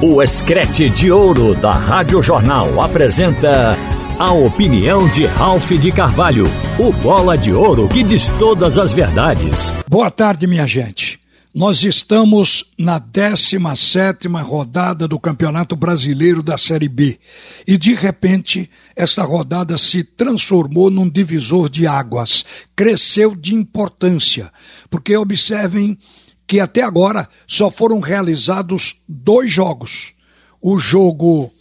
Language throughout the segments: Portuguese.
O Escrete de Ouro da Rádio Jornal apresenta a opinião de Ralph de Carvalho, o bola de ouro que diz todas as verdades. Boa tarde, minha gente. Nós estamos na 17 rodada do Campeonato Brasileiro da Série B e de repente essa rodada se transformou num divisor de águas, cresceu de importância, porque observem que até agora só foram realizados dois jogos. O jogo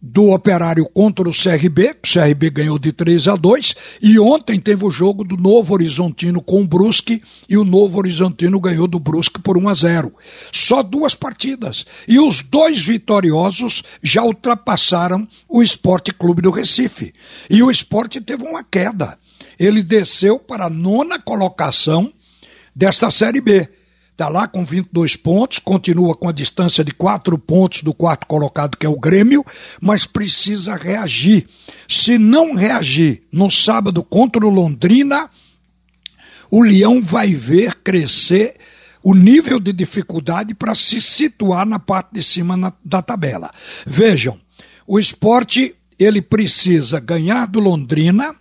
do Operário contra o CRB, o CRB ganhou de 3 a 2, e ontem teve o jogo do Novo Horizontino com o Brusque, e o Novo Horizontino ganhou do Brusque por 1 a 0. Só duas partidas, e os dois vitoriosos já ultrapassaram o Esporte Clube do Recife. E o esporte teve uma queda. Ele desceu para a nona colocação desta Série B está lá com 22 pontos, continua com a distância de 4 pontos do quarto colocado, que é o Grêmio, mas precisa reagir. Se não reagir no sábado contra o Londrina, o Leão vai ver crescer o nível de dificuldade para se situar na parte de cima na, da tabela. Vejam, o esporte ele precisa ganhar do Londrina,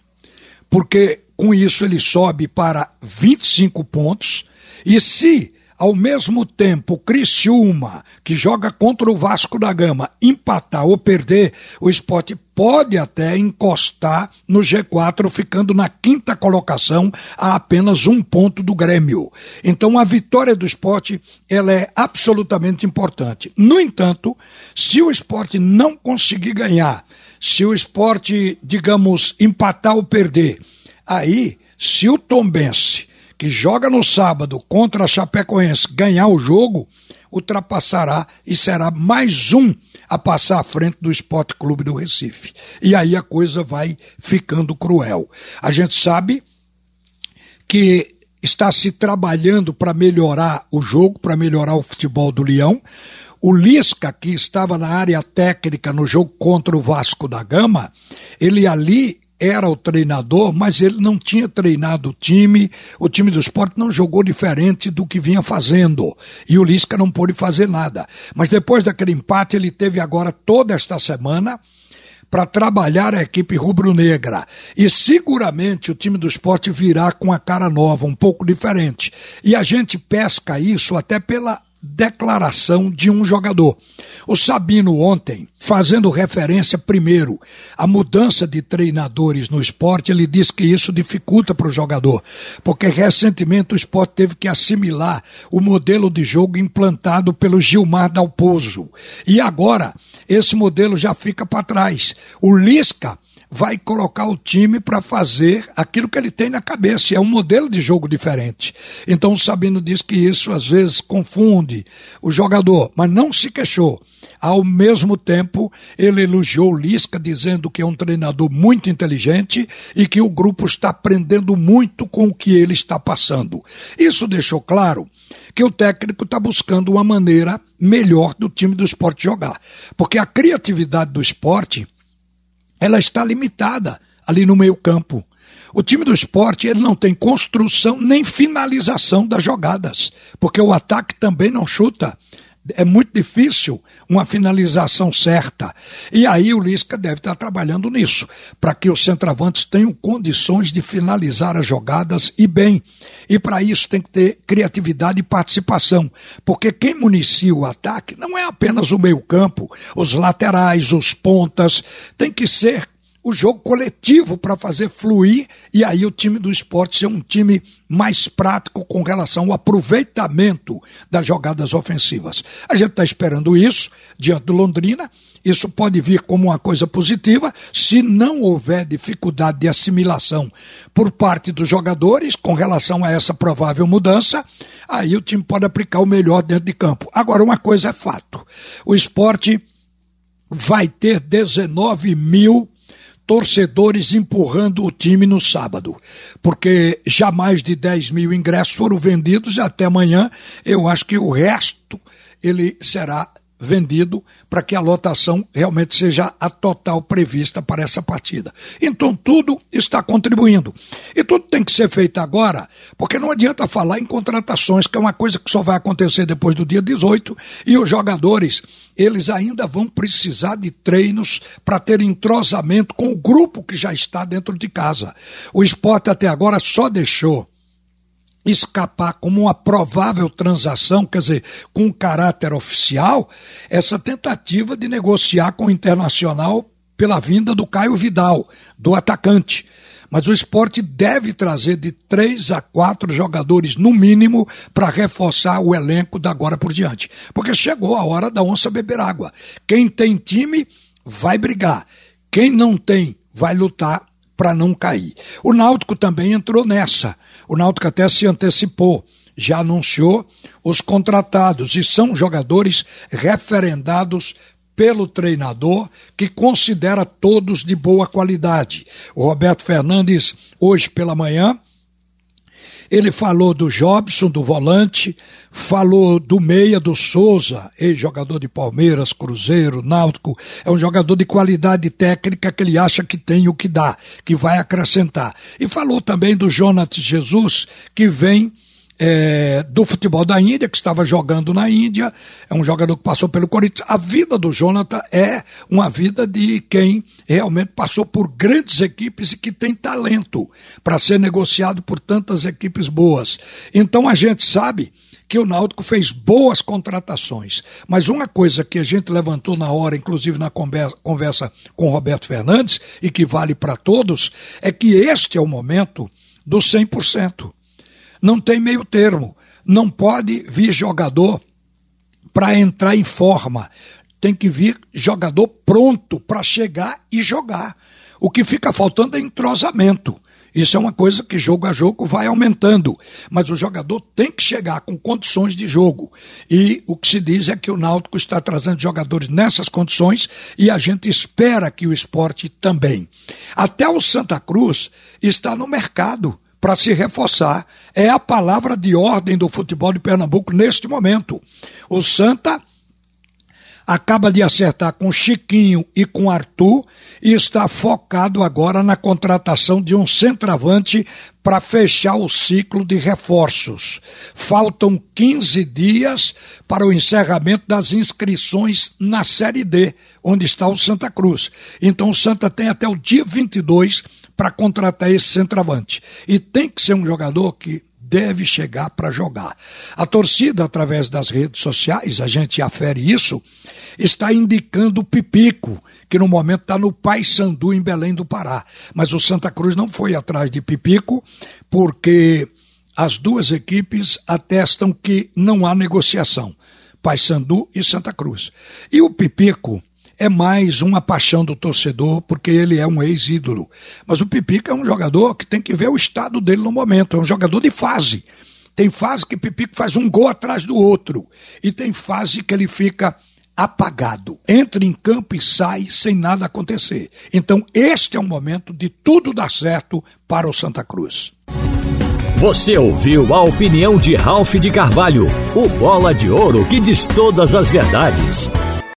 porque com isso ele sobe para 25 pontos. E se ao mesmo tempo, Criciúma, que joga contra o Vasco da Gama, empatar ou perder, o esporte pode até encostar no G4, ficando na quinta colocação a apenas um ponto do Grêmio. Então a vitória do esporte ela é absolutamente importante. No entanto, se o esporte não conseguir ganhar, se o esporte, digamos, empatar ou perder, aí, se o Tombense que joga no sábado contra a Chapecoense ganhar o jogo, ultrapassará e será mais um a passar à frente do Esporte Clube do Recife. E aí a coisa vai ficando cruel. A gente sabe que está se trabalhando para melhorar o jogo, para melhorar o futebol do Leão. O Lisca, que estava na área técnica no jogo contra o Vasco da Gama, ele ali era o treinador, mas ele não tinha treinado o time, o time do esporte não jogou diferente do que vinha fazendo. E o Lisca não pôde fazer nada. Mas depois daquele empate, ele teve agora toda esta semana para trabalhar a equipe rubro-negra. E seguramente o time do esporte virá com a cara nova, um pouco diferente. E a gente pesca isso até pela declaração de um jogador. O Sabino ontem, fazendo referência primeiro à mudança de treinadores no esporte, ele disse que isso dificulta para o jogador, porque recentemente o esporte teve que assimilar o modelo de jogo implantado pelo Gilmar Dalpozo. E agora esse modelo já fica para trás. O Lisca vai colocar o time para fazer aquilo que ele tem na cabeça. É um modelo de jogo diferente. Então o Sabino diz que isso às vezes confunde o jogador, mas não se queixou. Ao mesmo tempo, ele elogiou Lisca, dizendo que é um treinador muito inteligente e que o grupo está aprendendo muito com o que ele está passando. Isso deixou claro que o técnico está buscando uma maneira melhor do time do esporte jogar. Porque a criatividade do esporte ela está limitada ali no meio campo. O time do esporte ele não tem construção nem finalização das jogadas, porque o ataque também não chuta. É muito difícil uma finalização certa. E aí o Lisca deve estar trabalhando nisso, para que os centravantes tenham condições de finalizar as jogadas e bem. E para isso tem que ter criatividade e participação, porque quem municia o ataque não é apenas o meio-campo, os laterais, os pontas, tem que ser o jogo coletivo para fazer fluir e aí o time do esporte ser um time mais prático com relação ao aproveitamento das jogadas ofensivas. A gente está esperando isso diante do Londrina. Isso pode vir como uma coisa positiva se não houver dificuldade de assimilação por parte dos jogadores com relação a essa provável mudança. Aí o time pode aplicar o melhor dentro de campo. Agora, uma coisa é fato: o esporte vai ter 19 mil torcedores empurrando o time no sábado, porque já mais de 10 mil ingressos foram vendidos e até amanhã eu acho que o resto ele será vendido para que a lotação realmente seja a total prevista para essa partida. Então tudo está contribuindo. E tudo tem que ser feito agora, porque não adianta falar em contratações, que é uma coisa que só vai acontecer depois do dia 18, e os jogadores, eles ainda vão precisar de treinos para ter entrosamento com o grupo que já está dentro de casa. O esporte até agora só deixou escapar como uma provável transação, quer dizer, com caráter oficial, essa tentativa de negociar com o Internacional pela vinda do Caio Vidal, do atacante. Mas o esporte deve trazer de três a quatro jogadores, no mínimo, para reforçar o elenco da agora por diante. Porque chegou a hora da onça beber água. Quem tem time vai brigar. Quem não tem vai lutar para não cair. O Náutico também entrou nessa. O Náutico até se antecipou, já anunciou os contratados e são jogadores referendados pelo treinador, que considera todos de boa qualidade. O Roberto Fernandes, hoje pela manhã, ele falou do Jobson, do volante, falou do meia, do Souza, ex-jogador de Palmeiras, Cruzeiro, Náutico. É um jogador de qualidade técnica que ele acha que tem o que dá, que vai acrescentar. E falou também do Jonatas Jesus, que vem é, do futebol da Índia, que estava jogando na Índia, é um jogador que passou pelo Corinthians. A vida do Jonathan é uma vida de quem realmente passou por grandes equipes e que tem talento para ser negociado por tantas equipes boas. Então a gente sabe que o Náutico fez boas contratações. Mas uma coisa que a gente levantou na hora, inclusive na conversa com Roberto Fernandes, e que vale para todos, é que este é o momento do 100%. Não tem meio termo. Não pode vir jogador para entrar em forma. Tem que vir jogador pronto para chegar e jogar. O que fica faltando é entrosamento. Isso é uma coisa que jogo a jogo vai aumentando, mas o jogador tem que chegar com condições de jogo. E o que se diz é que o Náutico está trazendo jogadores nessas condições e a gente espera que o esporte também. Até o Santa Cruz está no mercado para se reforçar. É a palavra de ordem do futebol de Pernambuco neste momento. O Santa acaba de acertar com Chiquinho e com Arthur e está focado agora na contratação de um centroavante para fechar o ciclo de reforços. Faltam 15 dias para o encerramento das inscrições na Série D, onde está o Santa Cruz. Então o Santa tem até o dia 22 para contratar esse centroavante. E tem que ser um jogador que deve chegar para jogar. A torcida, através das redes sociais, a gente afere isso, está indicando o Pipico, que no momento está no Paysandu, em Belém do Pará. Mas o Santa Cruz não foi atrás de Pipico, porque as duas equipes atestam que não há negociação. Paysandu e Santa Cruz. E o Pipico é mais uma paixão do torcedor, porque ele é um ex-ídolo. Mas o Pipico é um jogador que tem que ver o estado dele no momento, é um jogador de fase. Tem fase que Pipico faz um gol atrás do outro, e tem fase que ele fica apagado. Entra em campo e sai sem nada acontecer. Então, este é o momento de tudo dar certo para o Santa Cruz. Você ouviu a opinião de Ralph de Carvalho, o bola de ouro que diz todas as verdades.